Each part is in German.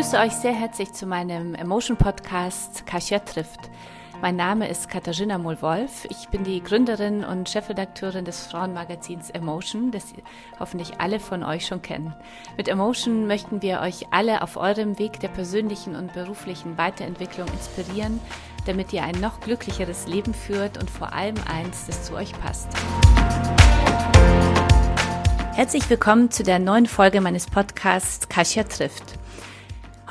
begrüße euch sehr herzlich zu meinem Emotion Podcast Kasia trifft. Mein Name ist Katharina Mohl-Wolf. Ich bin die Gründerin und Chefredakteurin des Frauenmagazins Emotion, das hoffentlich alle von euch schon kennen. Mit Emotion möchten wir euch alle auf eurem Weg der persönlichen und beruflichen Weiterentwicklung inspirieren, damit ihr ein noch glücklicheres Leben führt und vor allem eins, das zu euch passt. Herzlich willkommen zu der neuen Folge meines Podcasts Kasia trifft.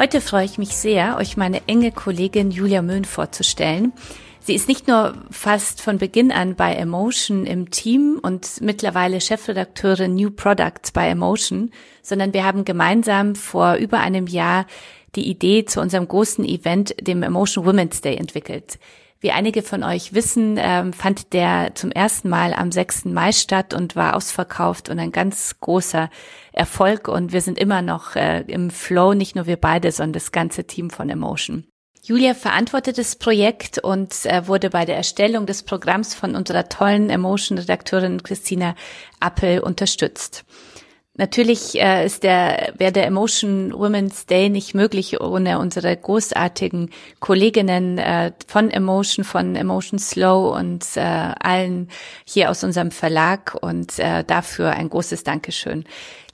Heute freue ich mich sehr, euch meine enge Kollegin Julia Möhn vorzustellen. Sie ist nicht nur fast von Beginn an bei Emotion im Team und mittlerweile Chefredakteurin New Products bei Emotion, sondern wir haben gemeinsam vor über einem Jahr die Idee zu unserem großen Event, dem Emotion Women's Day, entwickelt. Wie einige von euch wissen, ähm, fand der zum ersten Mal am 6. Mai statt und war ausverkauft und ein ganz großer Erfolg. Und wir sind immer noch äh, im Flow, nicht nur wir beide, sondern das ganze Team von Emotion. Julia verantwortet das Projekt und äh, wurde bei der Erstellung des Programms von unserer tollen Emotion-Redakteurin Christina Appel unterstützt. Natürlich äh, ist der, wäre der Emotion Women's Day nicht möglich ohne unsere großartigen Kolleginnen äh, von Emotion, von Emotion Slow und äh, allen hier aus unserem Verlag und äh, dafür ein großes Dankeschön.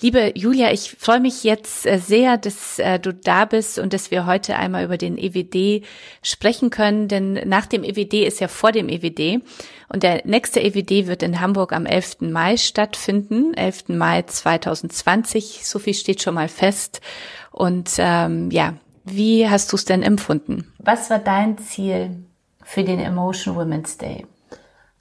Liebe Julia, ich freue mich jetzt äh, sehr, dass äh, du da bist und dass wir heute einmal über den EWD sprechen können, denn nach dem EWD ist ja vor dem EWD und der nächste EWD wird in Hamburg am 11. Mai stattfinden, 11. Mai 2020, so viel steht schon mal fest und ähm, ja, wie hast du es denn empfunden? Was war dein Ziel für den Emotion Women's Day?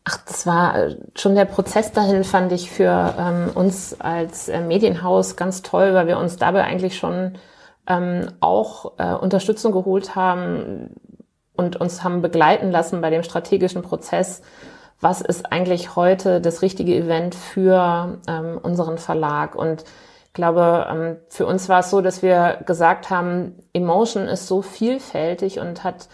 Ach, das war äh, schon der Prozess dahin, fand ich für ähm, uns als äh, Medienhaus ganz toll, weil wir uns dabei eigentlich schon ähm, auch äh, Unterstützung geholt haben und uns haben begleiten lassen bei dem strategischen Prozess. Was ist eigentlich heute das richtige Event für ähm, unseren Verlag? Und ich glaube, ähm, für uns war es so, dass wir gesagt haben, Emotion ist so vielfältig und hat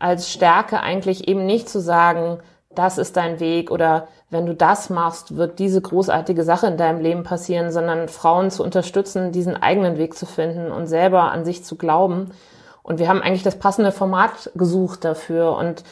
als Stärke eigentlich eben nicht zu sagen, das ist dein Weg oder wenn du das machst, wird diese großartige Sache in deinem Leben passieren, sondern Frauen zu unterstützen, diesen eigenen Weg zu finden und selber an sich zu glauben. Und wir haben eigentlich das passende Format gesucht dafür und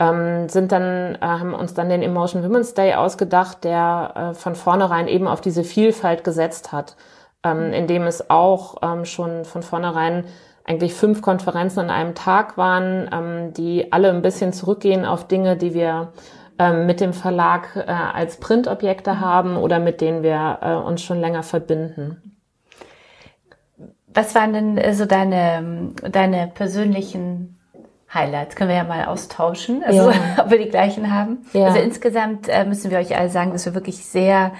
ähm, sind dann, äh, haben uns dann den Emotion Women's Day ausgedacht, der äh, von vornherein eben auf diese Vielfalt gesetzt hat, ähm, indem es auch ähm, schon von vornherein eigentlich fünf Konferenzen an einem Tag waren, ähm, die alle ein bisschen zurückgehen auf Dinge, die wir ähm, mit dem Verlag äh, als Printobjekte haben oder mit denen wir äh, uns schon länger verbinden. Was waren denn äh, so deine, deine persönlichen Highlights? Können wir ja mal austauschen, also ja. ob wir die gleichen haben. Ja. Also insgesamt äh, müssen wir euch alle sagen, dass wir wirklich sehr,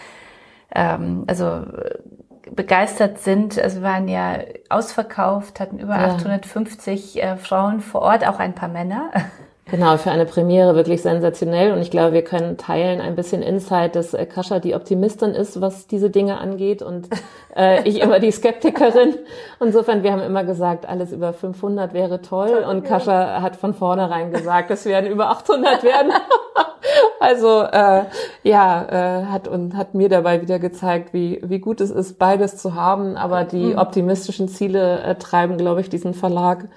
ähm, also begeistert sind. Also wir waren ja ausverkauft, hatten über ja. 850 äh, Frauen vor Ort, auch ein paar Männer. Genau, für eine Premiere wirklich sensationell. Und ich glaube, wir können teilen ein bisschen Insight, dass äh, Kascha die Optimistin ist, was diese Dinge angeht und äh, ich immer die Skeptikerin. Insofern, wir haben immer gesagt, alles über 500 wäre toll. Und Kascha hat von vornherein gesagt, es werden über 800 werden. Also äh, ja, äh, hat und hat mir dabei wieder gezeigt, wie wie gut es ist, beides zu haben. Aber die mhm. optimistischen Ziele äh, treiben, glaube ich, diesen Verlag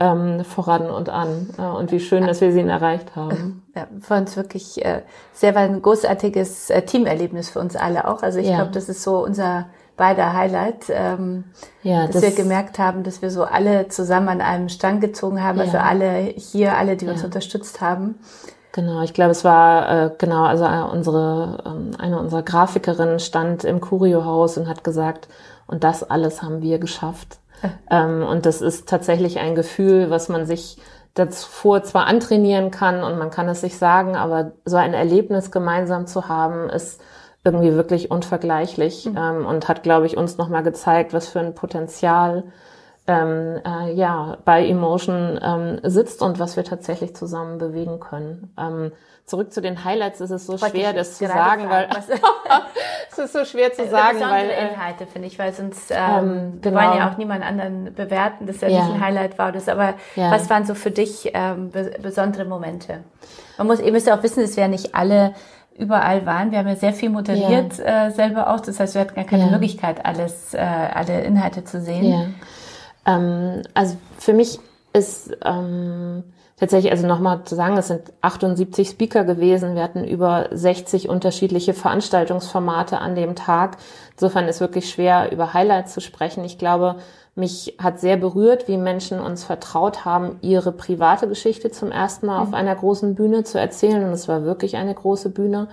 ähm, voran und an. Äh, und wie schön, dass wir sie erreicht haben. Ja, für uns wirklich äh, sehr war ein großartiges äh, Teamerlebnis für uns alle auch. Also ich ja. glaube, das ist so unser beider Highlight, ähm, ja, dass das wir gemerkt haben, dass wir so alle zusammen an einem Strang gezogen haben, also ja. also alle hier, alle, die uns unterstützt haben. Genau, ich glaube, es war äh, genau, also äh, unsere ähm, eine unserer Grafikerinnen stand im Curio-Haus und hat gesagt, und das alles haben wir geschafft. ähm, und das ist tatsächlich ein Gefühl, was man sich davor zwar antrainieren kann und man kann es sich sagen, aber so ein Erlebnis gemeinsam zu haben, ist irgendwie wirklich unvergleichlich mhm. ähm, und hat, glaube ich, uns nochmal gezeigt, was für ein Potenzial ähm, äh, ja bei Emotion ähm, sitzt und was wir tatsächlich zusammen bewegen können. Ähm, zurück zu den Highlights ist es so Wollte schwer, das zu sagen, weil es ist so schwer zu äh, sagen, weil äh, Inhalte finde ich, weil sonst ähm, ähm, genau. wir wollen ja auch niemand anderen bewerten, dass ja, ja. nicht ein Highlight war, das aber ja. was waren so für dich ähm, besondere Momente? Man muss, ihr müsst ja auch wissen, dass wir ja nicht alle überall waren. Wir haben ja sehr viel moderiert ja. äh, selber auch. Das heißt, wir hatten gar keine ja. Möglichkeit, alles, äh, alle Inhalte zu sehen. Ja. Ähm, also für mich ist ähm, tatsächlich, also nochmal zu sagen, es sind 78 Speaker gewesen. Wir hatten über 60 unterschiedliche Veranstaltungsformate an dem Tag. Insofern ist wirklich schwer, über Highlights zu sprechen. Ich glaube, mich hat sehr berührt, wie Menschen uns vertraut haben, ihre private Geschichte zum ersten Mal mhm. auf einer großen Bühne zu erzählen. Und es war wirklich eine große Bühne.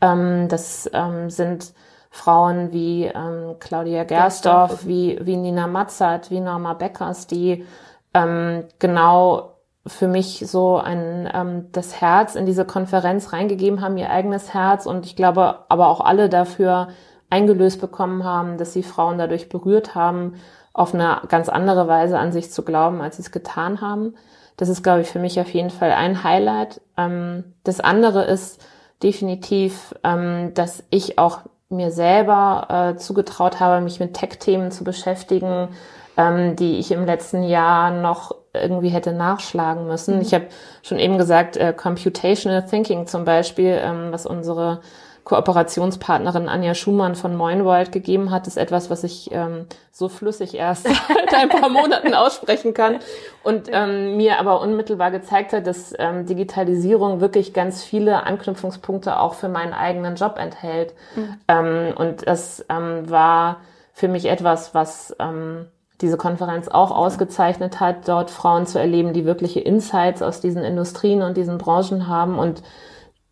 Ähm, das ähm, sind Frauen wie ähm, Claudia Gersdorf, wie, wie Nina Matzert, wie Norma Beckers, die ähm, genau für mich so ein ähm, das Herz in diese Konferenz reingegeben haben, ihr eigenes Herz und ich glaube aber auch alle dafür eingelöst bekommen haben, dass sie Frauen dadurch berührt haben, auf eine ganz andere Weise an sich zu glauben, als sie es getan haben. Das ist, glaube ich, für mich auf jeden Fall ein Highlight. Ähm, das andere ist definitiv, ähm, dass ich auch mir selber äh, zugetraut habe, mich mit Tech-Themen zu beschäftigen, ähm, die ich im letzten Jahr noch irgendwie hätte nachschlagen müssen. Mhm. Ich habe schon eben gesagt, äh, Computational Thinking zum Beispiel, ähm, was unsere Kooperationspartnerin Anja Schumann von Moinwold gegeben hat, ist etwas, was ich ähm, so flüssig erst seit ein paar Monaten aussprechen kann und ähm, mir aber unmittelbar gezeigt hat, dass ähm, Digitalisierung wirklich ganz viele Anknüpfungspunkte auch für meinen eigenen Job enthält. Mhm. Ähm, und das ähm, war für mich etwas, was ähm, diese Konferenz auch ausgezeichnet hat, dort Frauen zu erleben, die wirkliche Insights aus diesen Industrien und diesen Branchen haben und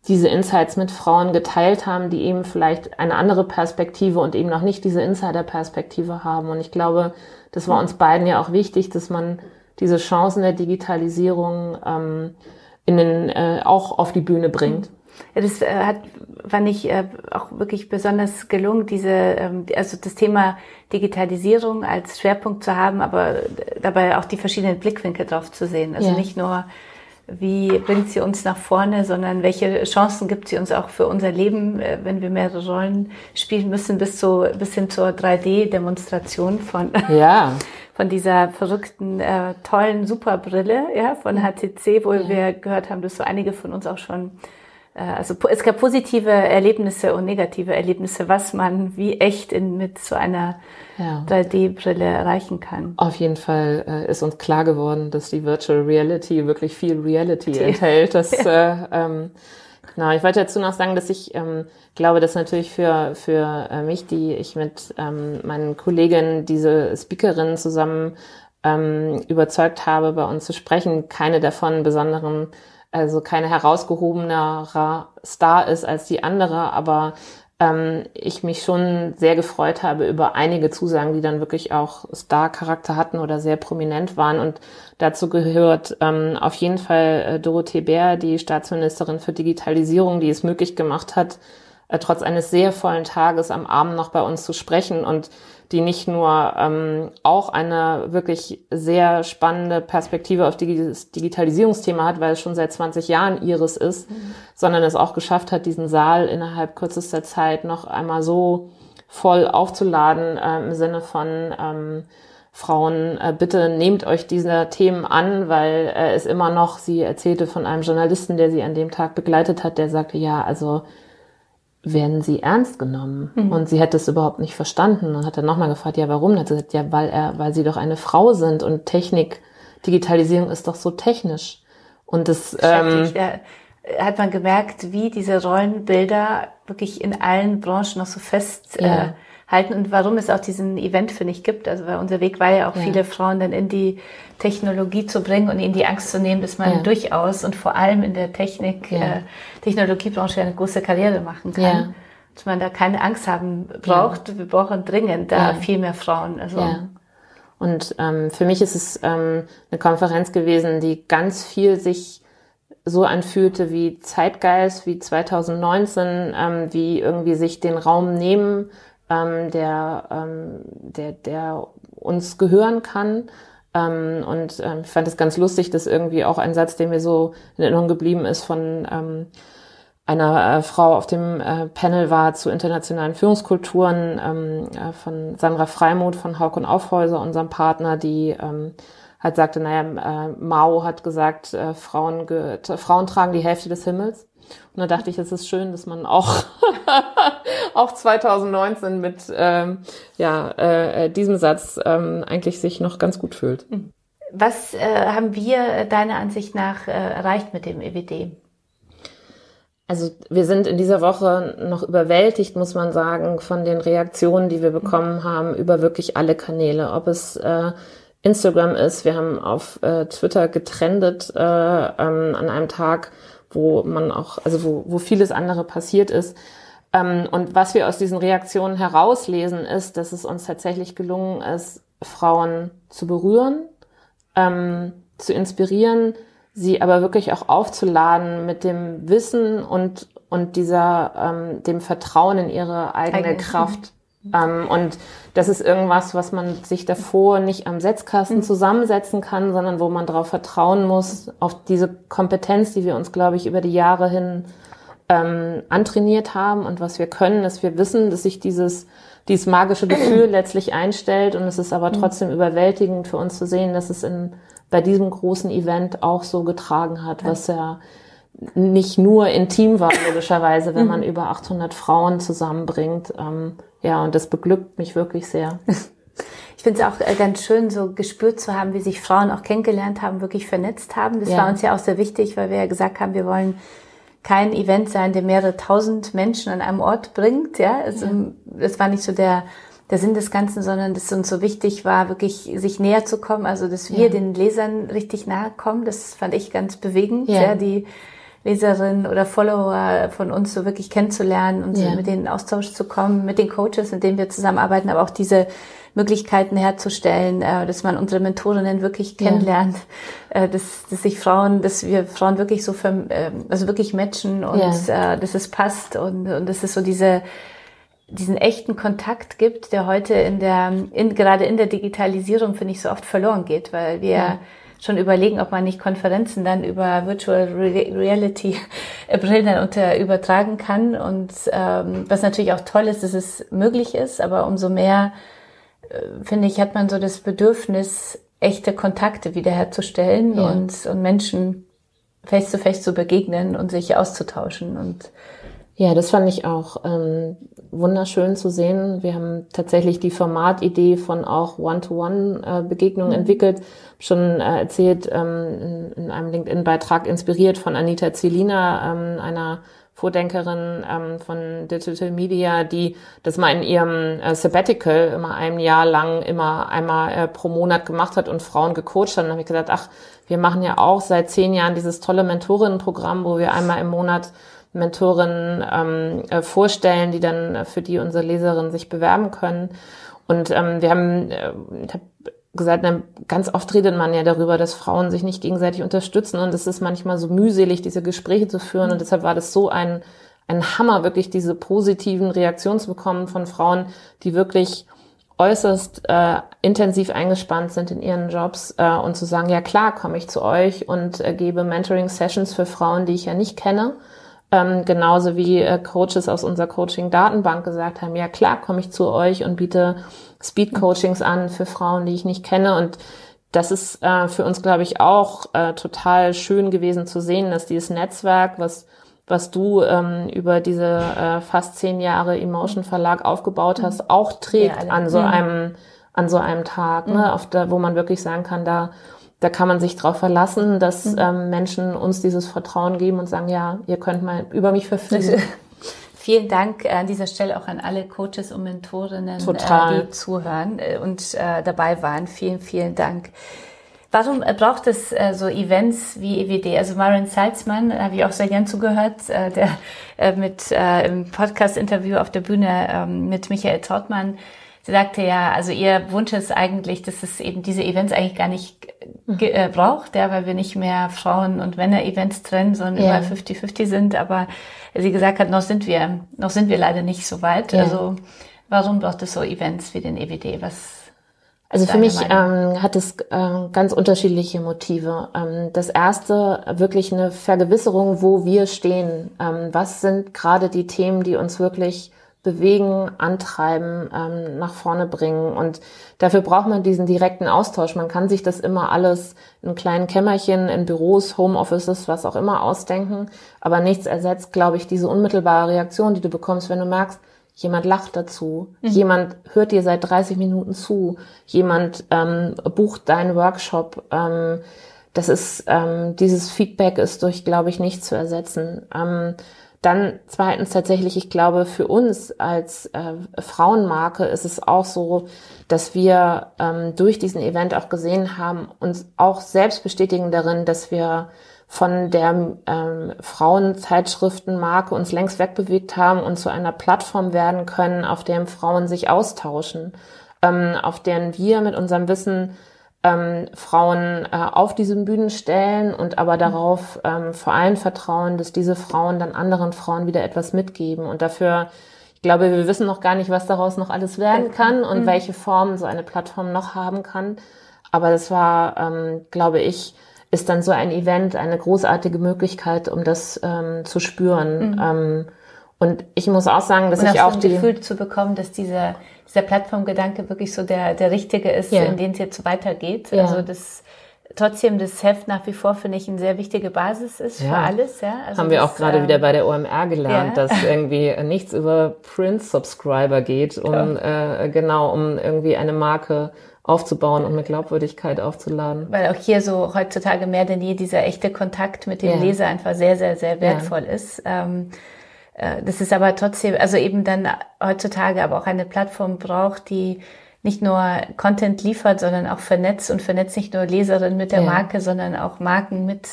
diese Insights mit Frauen geteilt haben, die eben vielleicht eine andere Perspektive und eben noch nicht diese Insider-Perspektive haben. Und ich glaube, das war uns beiden ja auch wichtig, dass man diese Chancen der Digitalisierung ähm, in den, äh, auch auf die Bühne bringt. Ja, das äh, hat, fand ich äh, auch wirklich besonders gelungen, diese, ähm, also das Thema Digitalisierung als Schwerpunkt zu haben, aber dabei auch die verschiedenen Blickwinkel drauf zu sehen. Also ja. nicht nur wie bringt sie uns nach vorne, sondern welche Chancen gibt sie uns auch für unser Leben, äh, wenn wir mehrere Rollen spielen müssen, bis, zu, bis hin zur 3D-Demonstration von, ja. von dieser verrückten, äh, tollen Superbrille ja, von HTC, wo ja. wir gehört haben, dass so einige von uns auch schon also es gab positive Erlebnisse und negative Erlebnisse, was man wie echt in, mit so einer ja. 3D-Brille erreichen kann. Auf jeden Fall äh, ist uns klar geworden, dass die Virtual Reality wirklich viel Reality die. enthält. Das, ja. äh, ähm, genau, ich wollte dazu noch sagen, dass ich ähm, glaube, dass natürlich für, für äh, mich, die ich mit ähm, meinen Kolleginnen diese Speakerinnen zusammen ähm, überzeugt habe, bei uns zu sprechen, keine davon besonderen also keine herausgehobenerer Star ist als die andere, aber ähm, ich mich schon sehr gefreut habe über einige Zusagen, die dann wirklich auch Star-Charakter hatten oder sehr prominent waren. Und dazu gehört ähm, auf jeden Fall äh, Dorothee Bär, die Staatsministerin für Digitalisierung, die es möglich gemacht hat, äh, trotz eines sehr vollen Tages am Abend noch bei uns zu sprechen und die nicht nur ähm, auch eine wirklich sehr spannende Perspektive auf dieses Digitalisierungsthema hat, weil es schon seit 20 Jahren ihres ist, mhm. sondern es auch geschafft hat, diesen Saal innerhalb kürzester Zeit noch einmal so voll aufzuladen äh, im Sinne von ähm, Frauen, äh, bitte nehmt euch dieser Themen an, weil äh, es immer noch, sie erzählte von einem Journalisten, der sie an dem Tag begleitet hat, der sagte, ja, also werden sie ernst genommen. Mhm. Und sie hätte es überhaupt nicht verstanden und hat dann nochmal gefragt, ja, warum? Hat sie gesagt, ja, weil er, weil sie doch eine Frau sind und Technik, Digitalisierung ist doch so technisch. Und das ähm, ja, hat man gemerkt, wie diese Rollenbilder wirklich in allen Branchen noch so fest ja. äh, halten und warum es auch diesen Event, finde ich, gibt. Also weil unser Weg war ja auch ja. viele Frauen dann in die Technologie zu bringen und ihnen die Angst zu nehmen, dass man ja. durchaus und vor allem in der Technik, äh, Technologiebranche eine große Karriere machen kann. Dass man da keine Angst haben braucht. Wir brauchen dringend da viel mehr Frauen. Also, Und ähm, für mich ist es ähm, eine Konferenz gewesen, die ganz viel sich so anfühlte wie Zeitgeist, wie 2019, ähm, wie irgendwie sich den Raum nehmen, ähm, der, ähm, der, der uns gehören kann. Ähm, und ähm, ich fand es ganz lustig, dass irgendwie auch ein Satz, der mir so in Erinnerung geblieben ist, von ähm, einer äh, Frau auf dem äh, Panel war zu internationalen Führungskulturen ähm, äh, von Sandra Freimuth von Hauk und Aufhäuser, unserem Partner, die ähm, hat sagte, naja, äh, Mao hat gesagt, äh, Frauen, Frauen tragen die Hälfte des Himmels. Und da dachte ich, es ist schön, dass man auch, auch 2019 mit ähm, ja, äh, diesem Satz ähm, eigentlich sich noch ganz gut fühlt. Was äh, haben wir deiner Ansicht nach äh, erreicht mit dem EWD? Also wir sind in dieser Woche noch überwältigt, muss man sagen, von den Reaktionen, die wir bekommen haben über wirklich alle Kanäle. Ob es äh, Instagram ist, wir haben auf äh, Twitter getrendet äh, ähm, an einem Tag, wo man auch, also wo, wo vieles andere passiert ist. Ähm, und was wir aus diesen Reaktionen herauslesen, ist, dass es uns tatsächlich gelungen ist, Frauen zu berühren, ähm, zu inspirieren, sie aber wirklich auch aufzuladen mit dem Wissen und, und dieser, ähm, dem Vertrauen in ihre eigene Eigen. Kraft. Ähm, und das ist irgendwas, was man sich davor nicht am Setzkasten mhm. zusammensetzen kann, sondern wo man darauf vertrauen muss, auf diese Kompetenz, die wir uns, glaube ich, über die Jahre hin ähm, antrainiert haben und was wir können, dass wir wissen, dass sich dieses, dieses magische Gefühl letztlich einstellt und es ist aber mhm. trotzdem mhm. überwältigend für uns zu sehen, dass es in, bei diesem großen Event auch so getragen hat, was ja nicht nur intim war, logischerweise, wenn man mhm. über 800 Frauen zusammenbringt. Ähm, ja, und das beglückt mich wirklich sehr. Ich finde es auch äh, ganz schön, so gespürt zu haben, wie sich Frauen auch kennengelernt haben, wirklich vernetzt haben. Das ja. war uns ja auch sehr wichtig, weil wir ja gesagt haben, wir wollen kein Event sein, der mehrere tausend Menschen an einem Ort bringt. Ja, also, ja. das war nicht so der, der Sinn des Ganzen, sondern dass uns so wichtig war, wirklich sich näher zu kommen, also dass wir ja. den Lesern richtig nahe kommen. Das fand ich ganz bewegend, ja, ja die Leserinnen oder Follower von uns so wirklich kennenzulernen und ja. mit denen in Austausch zu kommen, mit den Coaches, mit denen wir zusammenarbeiten, aber auch diese Möglichkeiten herzustellen, äh, dass man unsere Mentorinnen wirklich kennenlernt, ja. äh, dass, dass sich Frauen, dass wir Frauen wirklich so, für, äh, also wirklich matchen und ja. äh, dass es passt und, und dass es so diese diesen echten Kontakt gibt, der heute in der, in, gerade in der Digitalisierung, finde ich, so oft verloren geht, weil wir schon überlegen, ob man nicht Konferenzen dann über Virtual Reality Brillen dann unter übertragen kann. Und ähm, was natürlich auch toll ist, dass es möglich ist, aber umso mehr äh, finde ich, hat man so das Bedürfnis, echte Kontakte wiederherzustellen ja. und, und Menschen face to face zu begegnen und sich auszutauschen und ja, das fand ich auch ähm, wunderschön zu sehen. Wir haben tatsächlich die Formatidee von auch One-to-One-Begegnungen äh, mhm. entwickelt. Schon äh, erzählt ähm, in, in einem LinkedIn-Beitrag inspiriert von Anita Zelina, ähm, einer Vordenkerin ähm, von Digital Media, die das mal in ihrem äh, Sabbatical immer ein Jahr lang immer einmal äh, pro Monat gemacht hat und Frauen gecoacht hat. Und habe ich gesagt, ach, wir machen ja auch seit zehn Jahren dieses tolle Mentorinnenprogramm, wo wir einmal im Monat Mentorinnen ähm, äh, vorstellen, die dann für die unsere Leserinnen sich bewerben können. Und ähm, wir haben, äh, ich habe gesagt, ganz oft redet man ja darüber, dass Frauen sich nicht gegenseitig unterstützen und es ist manchmal so mühselig, diese Gespräche zu führen. Und deshalb war das so ein, ein Hammer, wirklich diese positiven Reaktionen zu bekommen von Frauen, die wirklich äußerst äh, intensiv eingespannt sind in ihren Jobs äh, und zu sagen, ja klar, komme ich zu euch und äh, gebe Mentoring-Sessions für Frauen, die ich ja nicht kenne ähm, genauso wie äh, Coaches aus unserer Coaching-Datenbank gesagt haben, ja klar, komme ich zu euch und biete Speed-Coachings an für Frauen, die ich nicht kenne. Und das ist äh, für uns, glaube ich, auch äh, total schön gewesen zu sehen, dass dieses Netzwerk, was was du ähm, über diese äh, fast zehn Jahre Emotion Verlag aufgebaut hast, auch trägt ja, an so einem an so einem Tag, ne, mhm. auf der, wo man wirklich sagen kann, da da kann man sich darauf verlassen, dass mhm. ähm, Menschen uns dieses Vertrauen geben und sagen, ja, ihr könnt mal über mich verfügen. Vielen Dank an dieser Stelle auch an alle Coaches und Mentorinnen, äh, die zuhören äh, und äh, dabei waren. Vielen, vielen Dank. Warum äh, braucht es äh, so Events wie EWD? Also Marion Salzmann, habe ich auch sehr gern zugehört, äh, der äh, mit äh, im Podcast-Interview auf der Bühne äh, mit Michael Trautmann Sie sagte ja, also ihr Wunsch ist eigentlich, dass es eben diese Events eigentlich gar nicht äh, braucht, ja, weil wir nicht mehr Frauen- und Männer-Events trennen, sondern ja. überall 50-50 sind. Aber sie gesagt hat, noch sind wir, noch sind wir leider nicht so weit. Ja. Also warum braucht es so Events wie den EWD? Was also für mich ähm, hat es äh, ganz unterschiedliche Motive. Ähm, das erste wirklich eine Vergewisserung, wo wir stehen. Ähm, was sind gerade die Themen, die uns wirklich bewegen, antreiben, ähm, nach vorne bringen. Und dafür braucht man diesen direkten Austausch. Man kann sich das immer alles in kleinen Kämmerchen, in Büros, Homeoffices, was auch immer ausdenken. Aber nichts ersetzt, glaube ich, diese unmittelbare Reaktion, die du bekommst, wenn du merkst, jemand lacht dazu, mhm. jemand hört dir seit 30 Minuten zu, jemand ähm, bucht deinen Workshop. Ähm, das ist, ähm, dieses Feedback ist durch, glaube ich, nicht zu ersetzen. Ähm, dann zweitens tatsächlich, ich glaube, für uns als äh, Frauenmarke ist es auch so, dass wir ähm, durch diesen Event auch gesehen haben, uns auch selbst bestätigen darin, dass wir von der ähm, Frauenzeitschriftenmarke uns längst wegbewegt haben und zu einer Plattform werden können, auf der Frauen sich austauschen, ähm, auf deren wir mit unserem Wissen ähm, Frauen äh, auf diesen Bühnen stellen und aber darauf ähm, vor allem vertrauen, dass diese Frauen dann anderen Frauen wieder etwas mitgeben. Und dafür, ich glaube, wir wissen noch gar nicht, was daraus noch alles werden kann und mhm. welche Form so eine Plattform noch haben kann. Aber das war, ähm, glaube ich, ist dann so ein Event eine großartige Möglichkeit, um das ähm, zu spüren. Mhm. Ähm, und ich muss auch sagen, dass und ich auch, so ein Gefühl zu bekommen, dass dieser dieser Plattformgedanke wirklich so der der richtige ist, ja. in den es jetzt weitergeht. Ja. Also das trotzdem das Heft nach wie vor finde ich eine sehr wichtige Basis ist ja. für alles. Ja, also haben wir auch gerade ähm, wieder bei der OMR gelernt, ja. dass irgendwie nichts über Print-Subscriber geht, um äh, genau um irgendwie eine Marke aufzubauen und mit Glaubwürdigkeit aufzuladen. Weil auch hier so heutzutage mehr denn je dieser echte Kontakt mit dem Leser einfach sehr, sehr, sehr wertvoll ist. Ähm, äh, das ist aber trotzdem, also eben dann heutzutage aber auch eine Plattform braucht, die nicht nur Content liefert, sondern auch vernetzt und vernetzt nicht nur Leserinnen mit der ja. Marke, sondern auch Marken mit,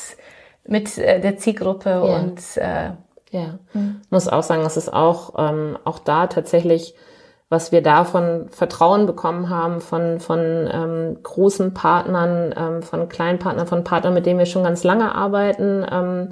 mit äh, der Zielgruppe ja. und äh, ja, hm. muss auch sagen, es ist auch, ähm, auch da tatsächlich, was wir da von Vertrauen bekommen haben, von, von ähm, großen Partnern, ähm, von kleinen Partnern, von Partnern, mit denen wir schon ganz lange arbeiten ähm,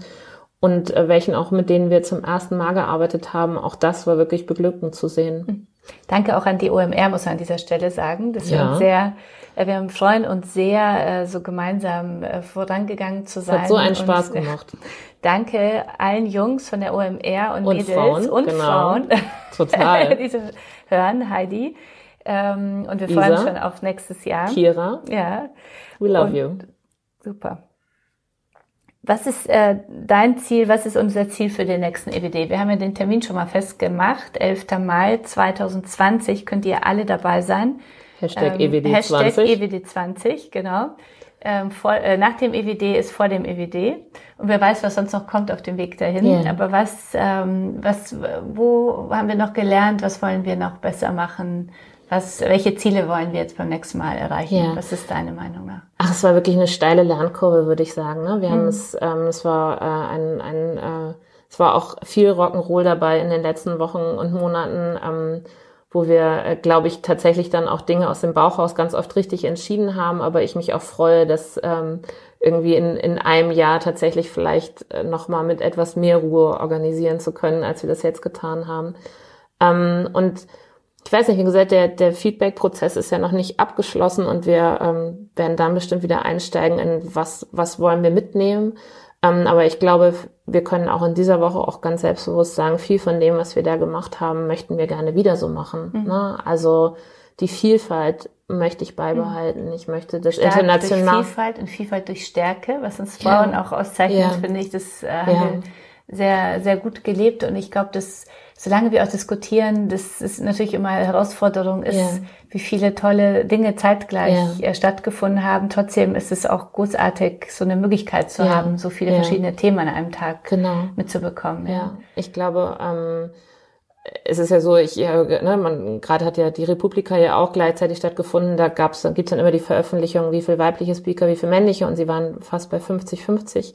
und äh, welchen auch mit denen wir zum ersten Mal gearbeitet haben. Auch das war wirklich beglückend zu sehen. Hm. Danke auch an die OMR, muss man an dieser Stelle sagen, dass ja. wir uns sehr, äh, wir freuen uns sehr, äh, so gemeinsam äh, vorangegangen zu sein. hat so einen Spaß und, gemacht. Danke allen Jungs von der OMR und, und Mädels Frauen, und genau. Frauen, Total. diese hören, Heidi. Ähm, und wir freuen uns schon auf nächstes Jahr. Kira. Ja. We love und, you. Super. Was ist äh, dein Ziel, was ist unser Ziel für den nächsten EWD? Wir haben ja den Termin schon mal festgemacht. 11. Mai 2020 könnt ihr alle dabei sein. Hashtag ähm, EWD20. Hashtag EWD20, genau. Ähm, vor, äh, nach dem EWD ist vor dem EWD. Und wer weiß, was sonst noch kommt auf dem Weg dahin. Yeah. Aber was, ähm, was, wo haben wir noch gelernt? Was wollen wir noch besser machen? Was, welche Ziele wollen wir jetzt beim nächsten Mal erreichen? Ja. Was ist deine Meinung nach? Ach, es war wirklich eine steile Lernkurve, würde ich sagen. Ne? Wir mhm. haben es, ähm, es war äh, ein, ein äh, es war auch viel Rock'n'Roll dabei in den letzten Wochen und Monaten, ähm, wo wir, äh, glaube ich, tatsächlich dann auch Dinge aus dem Bauchhaus ganz oft richtig entschieden haben. Aber ich mich auch freue, dass ähm, irgendwie in, in einem Jahr tatsächlich vielleicht äh, nochmal mit etwas mehr Ruhe organisieren zu können, als wir das jetzt getan haben. Ähm, und ich weiß nicht, wie gesagt, der, der Feedback-Prozess ist ja noch nicht abgeschlossen und wir ähm, werden dann bestimmt wieder einsteigen in was, was wollen wir mitnehmen. Ähm, aber ich glaube, wir können auch in dieser Woche auch ganz selbstbewusst sagen, viel von dem, was wir da gemacht haben, möchten wir gerne wieder so machen. Mhm. Ne? Also die Vielfalt möchte ich beibehalten. Ich möchte das Stark international. Durch Vielfalt und Vielfalt durch Stärke, was uns Frauen ja. auch auszeichnet, ja. finde ich, das äh, ja. Sehr, sehr gut gelebt. Und ich glaube, dass solange wir auch diskutieren, das ist natürlich immer eine Herausforderung ist, ja. wie viele tolle Dinge zeitgleich ja. Äh, stattgefunden haben. Trotzdem ist es auch großartig, so eine Möglichkeit zu ja. haben, so viele verschiedene Themen an einem Tag genau. mitzubekommen. Ja, ich glaube, ähm, es ist ja so, ich, ja, ne, man gerade hat ja die Republika ja auch gleichzeitig stattgefunden. Da gab's, da gibt's dann immer die Veröffentlichung, wie viel weibliche Speaker, wie viel männliche, und sie waren fast bei 50-50.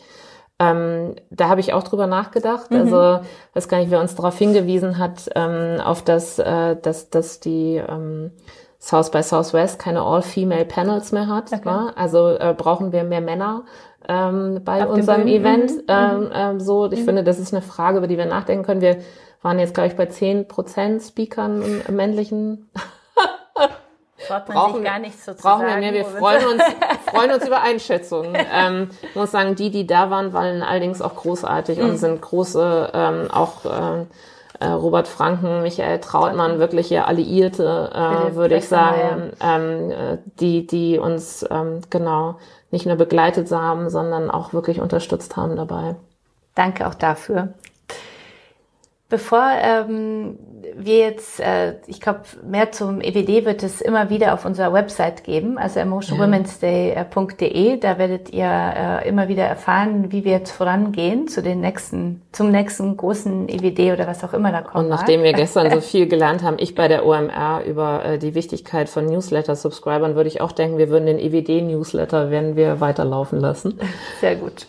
Ähm, da habe ich auch drüber nachgedacht. Mhm. Also weiß gar nicht, wer uns darauf hingewiesen hat, ähm, auf das, äh, dass, dass die ähm, South by Southwest keine All-Female Panels mehr hat. Okay. Ne? Also äh, brauchen wir mehr Männer ähm, bei Auf unserem Event. Mhm. Ähm, ähm, so, ich mhm. finde, das ist eine Frage, über die wir nachdenken können. Wir waren jetzt, glaube ich, bei zehn Prozent Speakern im männlichen brauchen, sich gar nichts zu brauchen sagen. Wir, mehr. wir freuen uns, freuen uns über Einschätzungen. Ähm, muss sagen, die, die da waren, waren allerdings auch großartig mhm. und sind große, ähm, auch ähm, äh, Robert Franken, Michael Trautmann, wirkliche Alliierte, äh, würde ich sagen, ähm, äh, die, die uns ähm, genau nicht nur begleitet haben, sondern auch wirklich unterstützt haben dabei. Danke auch dafür. Bevor ähm, wir jetzt, äh, ich glaube, mehr zum EWD wird es immer wieder auf unserer Website geben, also emotionwomensday.de. Da werdet ihr äh, immer wieder erfahren, wie wir jetzt vorangehen zu den nächsten, zum nächsten großen EWD oder was auch immer da kommt. Und nachdem wir gestern so viel gelernt haben, ich bei der OMR über äh, die Wichtigkeit von Newsletter-Subscribern, würde ich auch denken, wir würden den EWD-Newsletter werden wir weiterlaufen lassen. Sehr gut.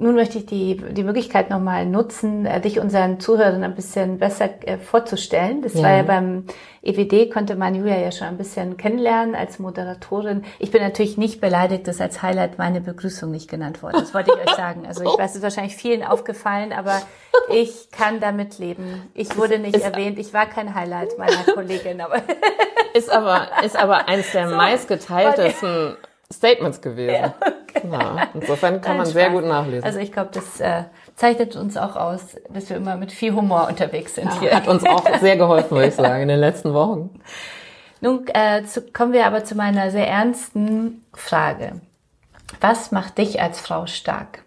Nun möchte ich die, die Möglichkeit nochmal nutzen, äh, dich unseren Zuhörern ein bisschen besser äh, vorzustellen. Das ja. war ja beim EWD, konnte man Julia ja schon ein bisschen kennenlernen als Moderatorin. Ich bin natürlich nicht beleidigt, dass als Highlight meine Begrüßung nicht genannt wurde. Das wollte ich euch sagen. Also ich weiß, es ist wahrscheinlich vielen aufgefallen, aber ich kann damit leben. Ich wurde nicht erwähnt. Ich war kein Highlight meiner Kollegin, aber ist aber ist aber eins der so, meistgeteiltesten Statements gewesen. Ja, okay. ja, insofern kann man Spaß. sehr gut nachlesen. Also ich glaube, das äh, zeichnet uns auch aus, dass wir immer mit viel Humor unterwegs sind ja, hier. Hat uns auch sehr geholfen, würde ich sagen, in den letzten Wochen. Nun äh, zu, kommen wir aber zu meiner sehr ernsten Frage. Was macht dich als Frau stark?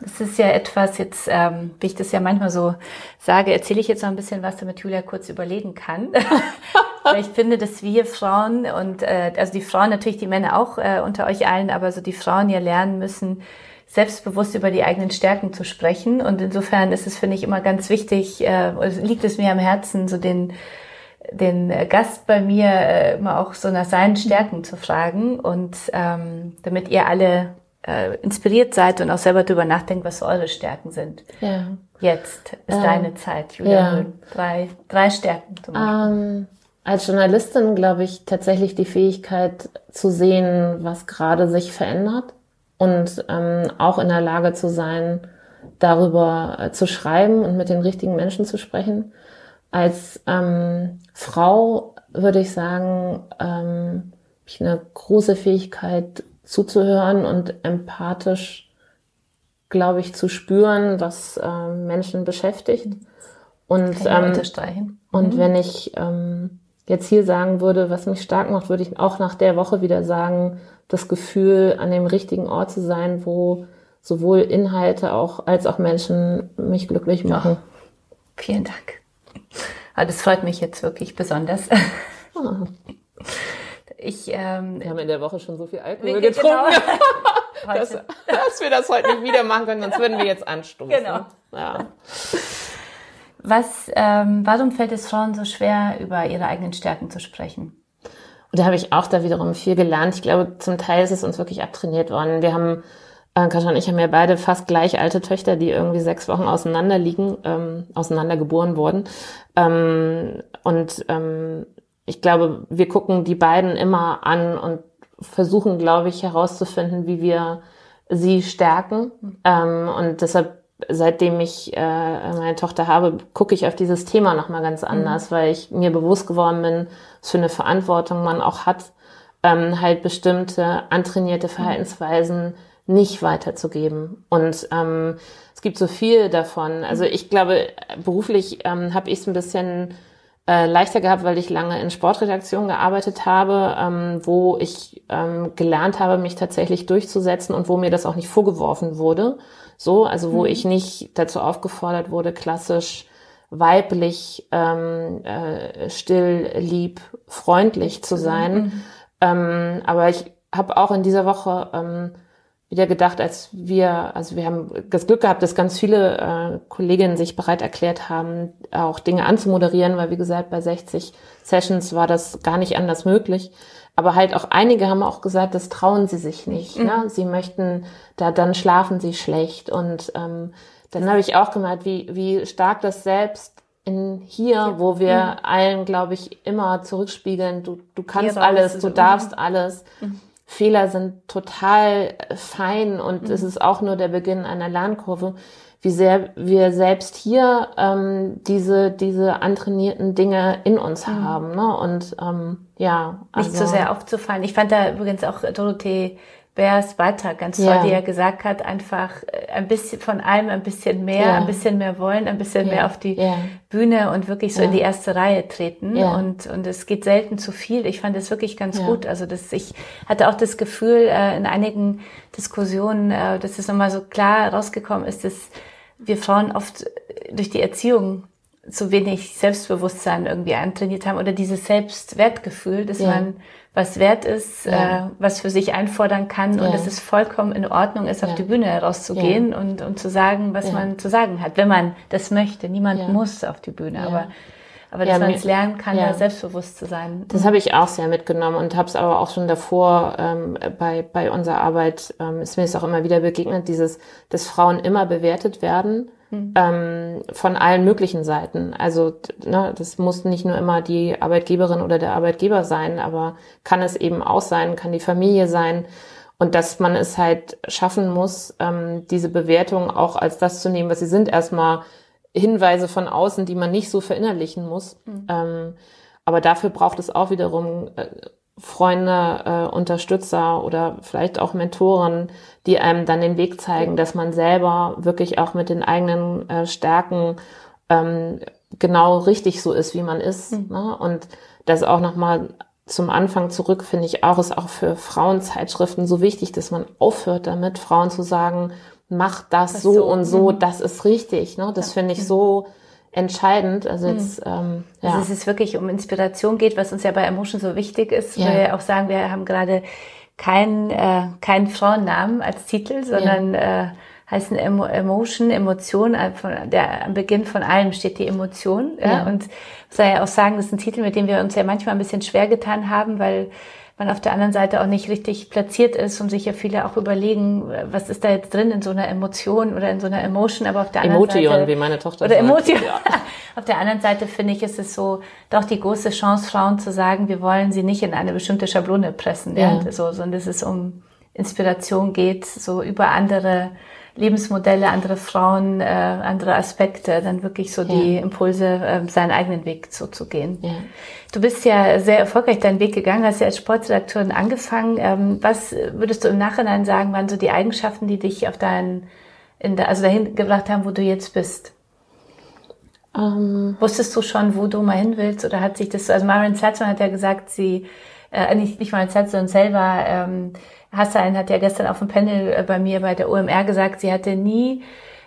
Das ist ja etwas jetzt, ähm, wie ich das ja manchmal so sage, erzähle ich jetzt noch ein bisschen was, damit Julia kurz überlegen kann. Weil ich finde, dass wir Frauen und äh, also die Frauen natürlich die Männer auch äh, unter euch allen, aber so die Frauen ja lernen müssen, selbstbewusst über die eigenen Stärken zu sprechen. Und insofern ist es, finde ich, immer ganz wichtig, äh, liegt es mir am Herzen, so den den Gast bei mir äh, immer auch so nach seinen Stärken zu fragen und ähm, damit ihr alle äh, inspiriert seid und auch selber darüber nachdenkt, was eure Stärken sind. Ja. Jetzt ist ähm, deine Zeit, Julia. Ja. Drei, drei Stärken zum Beispiel. Ähm, als Journalistin glaube ich tatsächlich die Fähigkeit zu sehen, was gerade sich verändert und ähm, auch in der Lage zu sein, darüber äh, zu schreiben und mit den richtigen Menschen zu sprechen. Als ähm, Frau würde ich sagen, ähm, ich eine große Fähigkeit zuzuhören und empathisch, glaube ich, zu spüren, was äh, Menschen beschäftigt. Und, ähm, und mhm. wenn ich ähm, jetzt hier sagen würde, was mich stark macht, würde ich auch nach der Woche wieder sagen, das Gefühl, an dem richtigen Ort zu sein, wo sowohl Inhalte auch als auch Menschen mich glücklich machen. Oh, vielen Dank. Ah, das freut mich jetzt wirklich besonders. Oh. Ich, ähm, wir haben in der Woche schon so viel Alkohol getrunken, genau. dass, dass, wir das heute nicht wieder machen können, sonst würden wir jetzt anstoßen. Genau. Ja. Was, ähm, warum fällt es Frauen so schwer, über ihre eigenen Stärken zu sprechen? Und da habe ich auch da wiederum viel gelernt. Ich glaube, zum Teil ist es uns wirklich abtrainiert worden. Wir haben, äh, Kascha und ich haben ja beide fast gleich alte Töchter, die irgendwie sechs Wochen auseinander liegen, ähm, auseinander geboren wurden. Ähm, und ähm, ich glaube, wir gucken die beiden immer an und versuchen, glaube ich, herauszufinden, wie wir sie stärken. Ähm, und deshalb, seitdem ich äh, meine Tochter habe, gucke ich auf dieses Thema nochmal ganz anders, mhm. weil ich mir bewusst geworden bin, was für eine Verantwortung man auch hat, ähm, halt bestimmte antrainierte mhm. Verhaltensweisen nicht weiterzugeben. Und ähm, es gibt so viel davon. Also mhm. ich glaube, beruflich ähm, habe ich es ein bisschen äh, leichter gehabt, weil ich lange in Sportredaktionen gearbeitet habe, ähm, wo ich ähm, gelernt habe, mich tatsächlich durchzusetzen und wo mir das auch nicht vorgeworfen wurde. So, also wo mhm. ich nicht dazu aufgefordert wurde, klassisch weiblich, ähm, äh, still, lieb, freundlich zu sein. Mhm. Ähm, aber ich habe auch in dieser Woche ähm, wieder gedacht, als wir, also wir haben das Glück gehabt, dass ganz viele äh, Kolleginnen sich bereit erklärt haben, auch Dinge anzumoderieren, weil wie gesagt, bei 60 Sessions war das gar nicht anders möglich. Aber halt auch einige haben auch gesagt, das trauen sie sich nicht. Mhm. Ne? Sie möchten, da dann schlafen sie schlecht. Und ähm, dann habe ich auch gemerkt, wie, wie stark das selbst in hier, wo wir mhm. allen, glaube ich, immer zurückspiegeln, du, du kannst alles, du darfst alles. Fehler sind total fein und mhm. es ist auch nur der Beginn einer Lernkurve, wie sehr wir selbst hier ähm, diese, diese antrainierten Dinge in uns mhm. haben. Ne? Und ähm, ja. Also, Nicht so sehr aufzufallen. Ich fand da übrigens auch Dorothee Bears Beitrag ganz toll, ja. die er gesagt hat, einfach äh, ein bisschen von allem ein bisschen mehr, ja. ein bisschen mehr wollen, ein bisschen ja. mehr auf die Bühne und wirklich so in die erste Reihe treten. Und, und es geht selten zu viel. Ich fand es wirklich ganz gut. Also das, ich hatte auch das Gefühl äh, in einigen Diskussionen, äh, dass es nochmal so klar rausgekommen ist, dass wir Frauen oft durch die Erziehung zu wenig Selbstbewusstsein irgendwie antrainiert haben oder dieses Selbstwertgefühl, dass man was wert ist, ja. äh, was für sich einfordern kann ja. und dass es vollkommen in Ordnung ist, auf ja. die Bühne herauszugehen und, und zu sagen, was man zu sagen hat, wenn man das möchte. Niemand muss auf die Bühne, aber aber dass man es lernen kann, ja. selbstbewusst zu sein. Das habe ich auch sehr mitgenommen und habe es aber auch schon davor ähm, bei, bei unserer Arbeit, ähm, ist mir es auch immer wieder begegnet, dieses, dass Frauen immer bewertet werden Mhm. Ähm, von allen möglichen Seiten. Also ne, das muss nicht nur immer die Arbeitgeberin oder der Arbeitgeber sein, aber kann es eben auch sein, kann die Familie sein. Und dass man es halt schaffen muss, ähm, diese Bewertung auch als das zu nehmen, was sie sind, erstmal Hinweise von außen, die man nicht so verinnerlichen muss. Mhm. Ähm, aber dafür braucht es auch wiederum äh, Freunde, äh, Unterstützer oder vielleicht auch Mentoren, die einem dann den Weg zeigen, dass man selber wirklich auch mit den eigenen äh, Stärken ähm, genau richtig so ist, wie man ist. Mhm. Ne? Und das auch nochmal zum Anfang zurück, finde ich auch, ist auch für Frauenzeitschriften so wichtig, dass man aufhört damit, Frauen zu sagen, mach das, so, so, und so, mhm. das ist richtig. Ne? Das ja. finde ich mhm. so entscheidend. Also hm. jetzt, ähm, ja. Also es ist wirklich um Inspiration geht, was uns ja bei Emotion so wichtig ist. Ja. Wir auch sagen, wir haben gerade keinen äh, keinen Frauennamen als Titel, sondern ja. äh, heißen Emo Emotion, Emotion, äh, von der, am Beginn von allem steht die Emotion. Ja? ja. Und soll ja auch sagen, das ist ein Titel, mit dem wir uns ja manchmal ein bisschen schwer getan haben, weil man auf der anderen Seite auch nicht richtig platziert ist und sich ja viele auch überlegen, was ist da jetzt drin in so einer Emotion oder in so einer Emotion, aber auf der anderen Emotion, Seite... wie meine Tochter Oder sagt. Emotion. Ja. auf der anderen Seite finde ich, ist es so doch die große Chance, Frauen zu sagen, wir wollen sie nicht in eine bestimmte Schablone pressen, ja. ja? So, sondern dass es um Inspiration geht, so über andere Lebensmodelle, andere Frauen, äh, andere Aspekte, dann wirklich so ja. die Impulse, äh, seinen eigenen Weg so zu gehen. Ja. Du bist ja sehr erfolgreich deinen Weg gegangen, hast ja als Sportredakteurin angefangen. Ähm, was würdest du im Nachhinein sagen, waren so die Eigenschaften, die dich auf deinen, in der, also dahin gebracht haben, wo du jetzt bist? Um. Ähm. Wusstest du schon, wo du mal hin willst oder hat sich das, also Marion Salzman hat ja gesagt, sie, äh, nicht, nicht Marion Salzman, sondern selber, ähm, Hassan hat ja gestern auf dem Panel äh, bei mir bei der OMR gesagt, sie hatte nie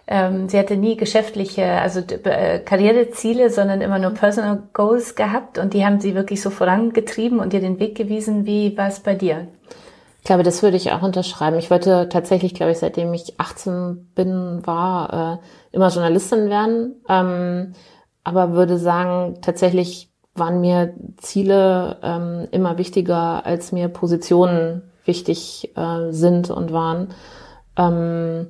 ähm, sie hatte nie geschäftliche, also äh, Karriereziele, sondern immer nur Personal Goals gehabt und die haben sie wirklich so vorangetrieben und dir den Weg gewiesen. Wie war es bei dir? Ich glaube, das würde ich auch unterschreiben. Ich wollte tatsächlich, glaube ich, seitdem ich 18 bin, war, äh, immer Journalistin werden. Ähm, aber würde sagen, tatsächlich waren mir Ziele ähm, immer wichtiger, als mir Positionen wichtig äh, sind und waren. Ähm,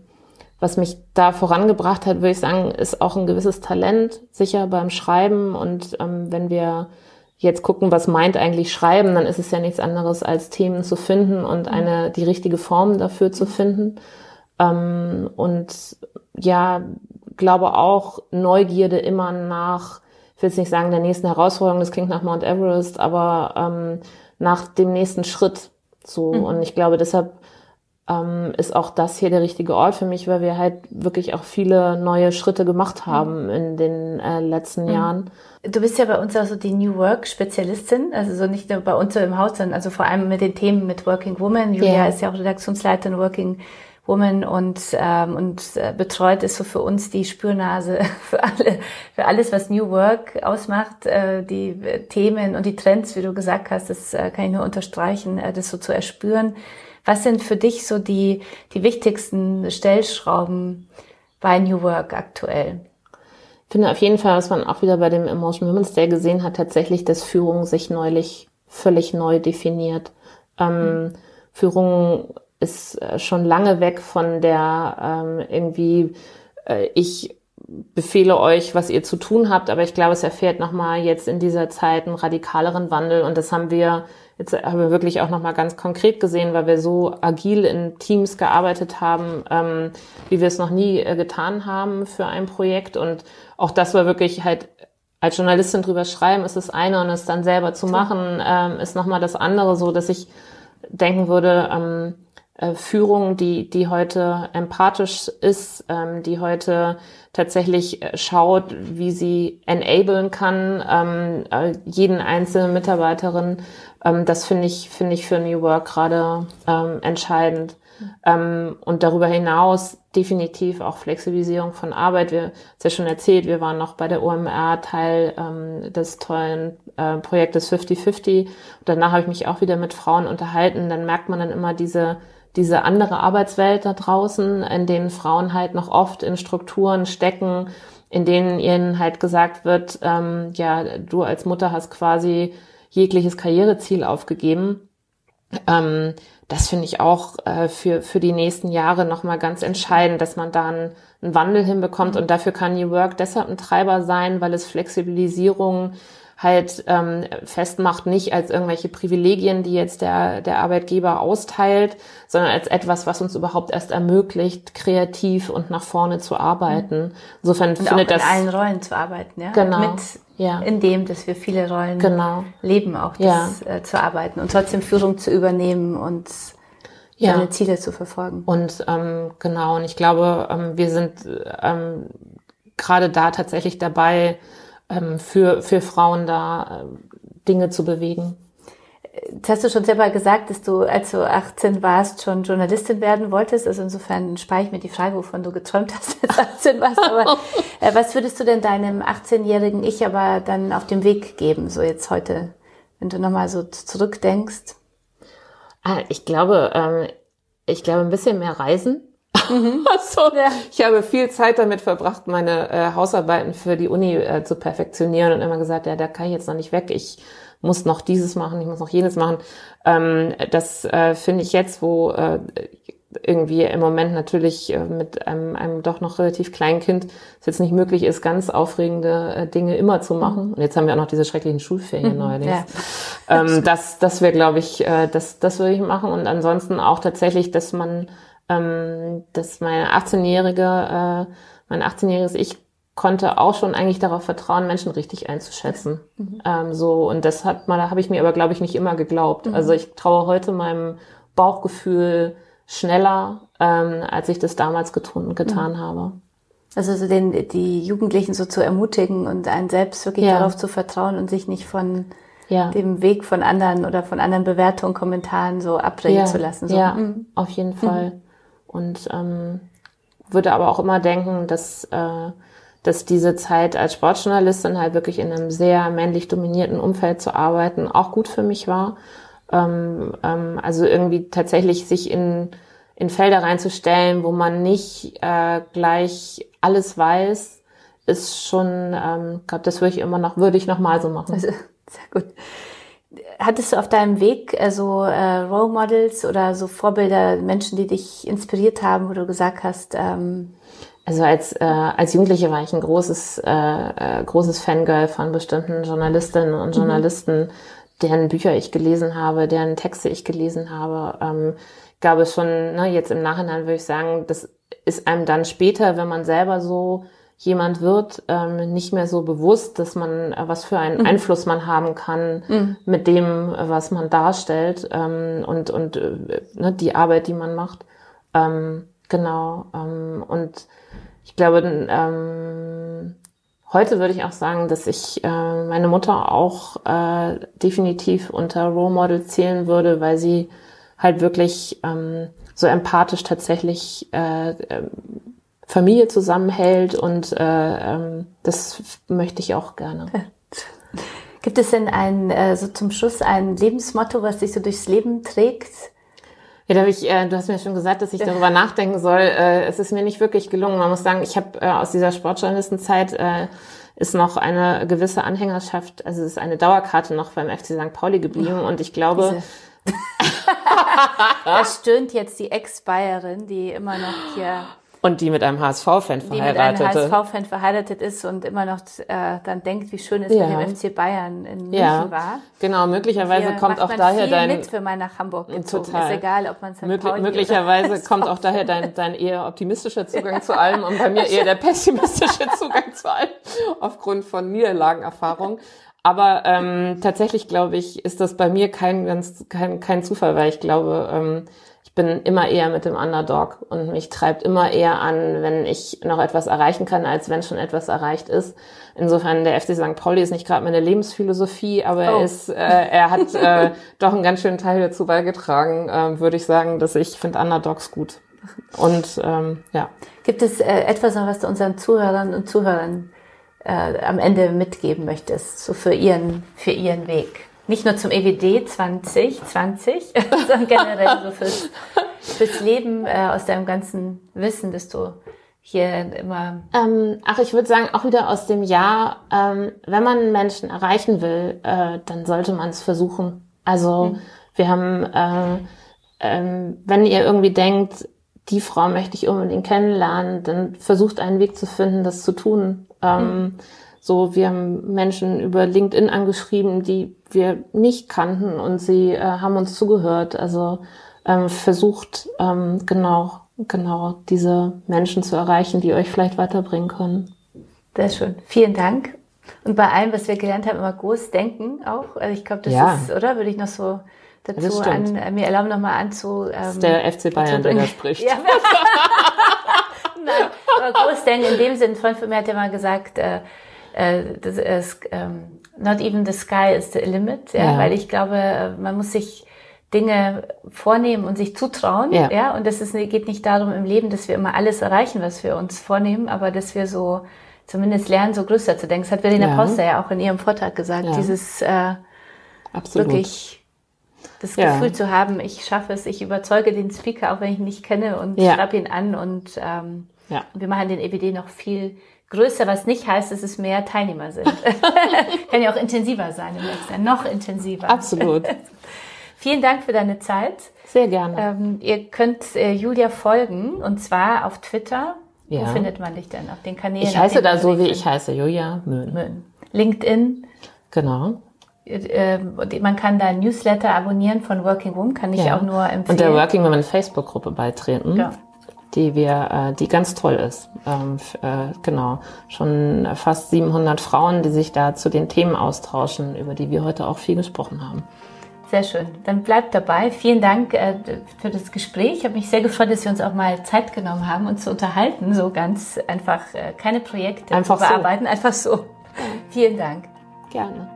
was mich da vorangebracht hat, würde ich sagen, ist auch ein gewisses Talent, sicher beim Schreiben. Und ähm, wenn wir jetzt gucken, was meint eigentlich Schreiben, dann ist es ja nichts anderes als Themen zu finden und eine die richtige Form dafür zu finden. Ähm, und ja, glaube auch Neugierde immer nach, ich will jetzt nicht sagen der nächsten Herausforderung, das klingt nach Mount Everest, aber ähm, nach dem nächsten Schritt. So, mhm. und ich glaube, deshalb ähm, ist auch das hier der richtige Ort für mich, weil wir halt wirklich auch viele neue Schritte gemacht mhm. haben in den äh, letzten mhm. Jahren. Du bist ja bei uns auch so die New Work Spezialistin, also so nicht nur bei uns im Haus, sondern also vor allem mit den Themen mit Working Woman. Julia yeah. ist ja auch Redaktionsleiterin Working Woman und, ähm, und äh, betreut ist so für uns die Spürnase für alle, für alles, was New Work ausmacht, äh, die äh, Themen und die Trends, wie du gesagt hast, das äh, kann ich nur unterstreichen, äh, das so zu erspüren. Was sind für dich so die, die wichtigsten Stellschrauben bei New Work aktuell? Ich finde auf jeden Fall, was man auch wieder bei dem Emotion Women's Day gesehen hat, tatsächlich, dass Führung sich neulich völlig neu definiert. Ähm, mhm. Führung ist äh, schon lange weg von der ähm, irgendwie, äh, ich befehle euch, was ihr zu tun habt, aber ich glaube, es erfährt nochmal jetzt in dieser Zeit einen radikaleren Wandel und das haben wir jetzt haben wir wirklich auch nochmal ganz konkret gesehen, weil wir so agil in Teams gearbeitet haben, ähm, wie wir es noch nie äh, getan haben für ein Projekt und auch das war wirklich halt als Journalistin drüber schreiben ist das eine und es dann selber zu machen ähm, ist nochmal das andere, so dass ich denken würde, ähm, äh, Führung, die, die heute empathisch ist, ähm, die heute tatsächlich äh, schaut, wie sie enablen kann, ähm, äh, jeden einzelnen Mitarbeiterin. Ähm, das finde ich, finde ich für New Work gerade ähm, entscheidend. Ähm, und darüber hinaus definitiv auch Flexibilisierung von Arbeit. Wir hast ja schon erzählt, wir waren noch bei der OMR Teil ähm, des tollen äh, Projektes 50-50. Danach habe ich mich auch wieder mit Frauen unterhalten. Dann merkt man dann immer diese diese andere Arbeitswelt da draußen, in denen Frauen halt noch oft in Strukturen stecken, in denen ihnen halt gesagt wird, ähm, ja, du als Mutter hast quasi jegliches Karriereziel aufgegeben. Ähm, das finde ich auch äh, für, für die nächsten Jahre nochmal ganz entscheidend, dass man da einen, einen Wandel hinbekommt. Und dafür kann New Work deshalb ein Treiber sein, weil es Flexibilisierung halt ähm, festmacht, nicht als irgendwelche Privilegien, die jetzt der, der Arbeitgeber austeilt, sondern als etwas, was uns überhaupt erst ermöglicht, kreativ und nach vorne zu arbeiten. Insofern und findet auch in das allen Rollen zu arbeiten, ja. Genau. Mit ja. in dem, dass wir viele Rollen genau. leben, auch das ja. äh, zu arbeiten und trotzdem Führung zu übernehmen und ja. seine Ziele zu verfolgen. Und ähm, genau, und ich glaube, ähm, wir sind ähm, gerade da tatsächlich dabei, ähm, für, für Frauen da äh, Dinge zu bewegen. Jetzt hast du schon selber gesagt, dass du, als du 18 warst, schon Journalistin werden wolltest. Also insofern spare ich mir die Frage, wovon du geträumt hast, als du 18 warst. Aber äh, was würdest du denn deinem 18-jährigen Ich aber dann auf dem Weg geben, so jetzt heute, wenn du nochmal so zurückdenkst? Ah, ich glaube, ähm, ich glaube, ein bisschen mehr reisen. Mhm. so, ja. Ich habe viel Zeit damit verbracht, meine äh, Hausarbeiten für die Uni äh, zu perfektionieren und immer gesagt, ja, da kann ich jetzt noch nicht weg. Ich muss noch dieses machen, ich muss noch jenes machen. Ähm, das äh, finde ich jetzt, wo äh, irgendwie im Moment natürlich äh, mit einem, einem doch noch relativ kleinen Kind es jetzt nicht möglich ist, ganz aufregende äh, Dinge immer zu machen. Mhm. Und jetzt haben wir auch noch diese schrecklichen Schulferien mhm. neuerdings. Ja. Ähm, das das wäre, glaube ich, äh, das, das würde ich machen. Und ansonsten auch tatsächlich, dass man, ähm, dass meine 18-jährige, äh, mein 18-jähriges Ich konnte auch schon eigentlich darauf vertrauen, Menschen richtig einzuschätzen. Mhm. Ähm, so und das hat mal, da habe ich mir aber glaube ich nicht immer geglaubt. Mhm. Also ich traue heute meinem Bauchgefühl schneller, ähm, als ich das damals getun, getan mhm. habe. Also so den, die Jugendlichen so zu ermutigen und einen selbst wirklich ja. darauf zu vertrauen und sich nicht von ja. dem Weg von anderen oder von anderen Bewertungen, Kommentaren so abbringen ja. zu lassen. So. Ja, mhm. auf jeden Fall. Und ähm, würde aber auch immer denken, dass äh, dass diese Zeit als Sportjournalistin halt wirklich in einem sehr männlich dominierten Umfeld zu arbeiten auch gut für mich war. Ähm, ähm, also irgendwie tatsächlich sich in, in Felder reinzustellen, wo man nicht äh, gleich alles weiß, ist schon, ähm, glaube das würde ich immer noch, würde ich noch mal so machen. Also, sehr gut. Hattest du auf deinem Weg äh, so äh, Role Models oder so Vorbilder, Menschen, die dich inspiriert haben, wo du gesagt hast, ähm, also als, äh, als Jugendliche war ich ein großes, äh, äh, großes Fangirl von bestimmten Journalistinnen und mhm. Journalisten, mhm. deren Bücher ich gelesen habe, deren Texte ich gelesen habe. Ähm, gab es schon, ne, jetzt im Nachhinein würde ich sagen, das ist einem dann später, wenn man selber so jemand wird, ähm, nicht mehr so bewusst, dass man, äh, was für einen mhm. Einfluss man haben kann mhm. mit dem, was man darstellt ähm, und, und äh, ne, die Arbeit, die man macht. Ähm, genau. Ähm, und ich glaube, ähm, heute würde ich auch sagen, dass ich äh, meine Mutter auch äh, definitiv unter Role Model zählen würde, weil sie halt wirklich ähm, so empathisch tatsächlich äh, äh, Familie zusammenhält und äh, ähm, das möchte ich auch gerne. Gibt es denn ein, äh, so zum Schluss ein Lebensmotto, was dich so durchs Leben trägt? Ja, da hab ich, äh, du hast mir schon gesagt, dass ich darüber nachdenken soll. Äh, es ist mir nicht wirklich gelungen. Man muss sagen, ich habe äh, aus dieser Sportjournalistenzeit äh, ist noch eine gewisse Anhängerschaft, also es ist eine Dauerkarte noch beim FC St. Pauli geblieben und ich glaube. da stöhnt jetzt die Ex-Bayerin, die immer noch hier und die mit einem HSV-Fan verheiratet. Die mit einem HSV-Fan verheiratet ist und immer noch äh, dann denkt, wie schön es ja. mit dem FC Bayern in München ja. war. Genau, möglicherweise Hier kommt auch daher dein... mit, wenn man nach Hamburg gezogen total. ist, egal, ob man Möglich, Möglicherweise kommt auch daher dein, dein eher optimistischer Zugang zu allem und bei mir eher der pessimistische Zugang zu allem, aufgrund von Niederlagenerfahrung. Aber ähm, tatsächlich glaube ich, ist das bei mir kein ganz kein, kein Zufall, weil ich glaube, ähm, ich bin immer eher mit dem Underdog und mich treibt immer eher an, wenn ich noch etwas erreichen kann, als wenn schon etwas erreicht ist. Insofern der FC St. Pauli ist nicht gerade meine Lebensphilosophie, aber oh. er ist, äh, er hat äh, doch einen ganz schönen Teil dazu beigetragen, äh, würde ich sagen, dass ich finde Underdogs gut. Und ähm, ja. Gibt es äh, etwas noch, was du unseren Zuhörern und Zuhörern äh, am Ende mitgeben möchtest, so für ihren für ihren Weg? Nicht nur zum EWD 2020, sondern generell so fürs, fürs Leben äh, aus deinem ganzen Wissen, das du hier immer. Ähm, ach, ich würde sagen, auch wieder aus dem Jahr, ähm, wenn man Menschen erreichen will, äh, dann sollte man es versuchen. Also mhm. wir haben, äh, ähm, wenn ihr irgendwie denkt, die Frau möchte ich unbedingt kennenlernen, dann versucht einen Weg zu finden, das zu tun. Ähm, mhm. So, wir haben Menschen über LinkedIn angeschrieben, die wir nicht kannten und sie äh, haben uns zugehört. Also ähm, versucht ähm, genau, genau diese Menschen zu erreichen, die euch vielleicht weiterbringen können. Sehr schön. Vielen Dank. Und bei allem, was wir gelernt haben, immer groß denken auch. Also ich glaube, das ja. ist, oder? Würde ich noch so dazu an, äh, mir erlauben, nochmal anzu. Ähm, das ist der FC Bayern, der da spricht. Ja. Nein, aber groß denken in dem Sinn, ein Freund von mir hat ja mal gesagt, äh, äh, das ist, ähm, not even the sky is the limit, ja, ja. weil ich glaube, man muss sich Dinge vornehmen und sich zutrauen, ja, ja und das ist, geht nicht darum im Leben, dass wir immer alles erreichen, was wir uns vornehmen, aber dass wir so zumindest lernen, so größer zu denken. Das hat Berliner ja. Poster ja auch in ihrem Vortrag gesagt, ja. dieses äh, Absolut. wirklich das ja. Gefühl zu haben, ich schaffe es, ich überzeuge den Speaker, auch wenn ich ihn nicht kenne und ja. schreibe ihn an und ähm, ja. wir machen den EBD noch viel größer, was nicht heißt, dass es mehr Teilnehmer sind. Kann ja auch intensiver sein im nächsten Jahr, noch intensiver. Absolut. Vielen Dank für deine Zeit. Sehr gerne. Ähm, ihr könnt äh, Julia folgen und zwar auf Twitter. Ja. Wo findet man dich denn? Auf den Kanälen? Ich heiße da so, wie ich heiße, Julia Möhn. Möhn. LinkedIn. Genau. Äh, man kann da ein Newsletter abonnieren von Working Woman, kann ich ja. auch nur empfehlen. Und der Working Woman Facebook-Gruppe beitreten. Ja die wir, äh, die ganz toll ist. Ähm, äh, genau, schon fast 700 Frauen, die sich da zu den Themen austauschen, über die wir heute auch viel gesprochen haben. Sehr schön. Dann bleibt dabei. Vielen Dank äh, für das Gespräch. Ich habe mich sehr gefreut, dass wir uns auch mal Zeit genommen haben, uns zu unterhalten. So ganz einfach äh, keine Projekte einfach bearbeiten, so. einfach so. Vielen Dank. Gerne.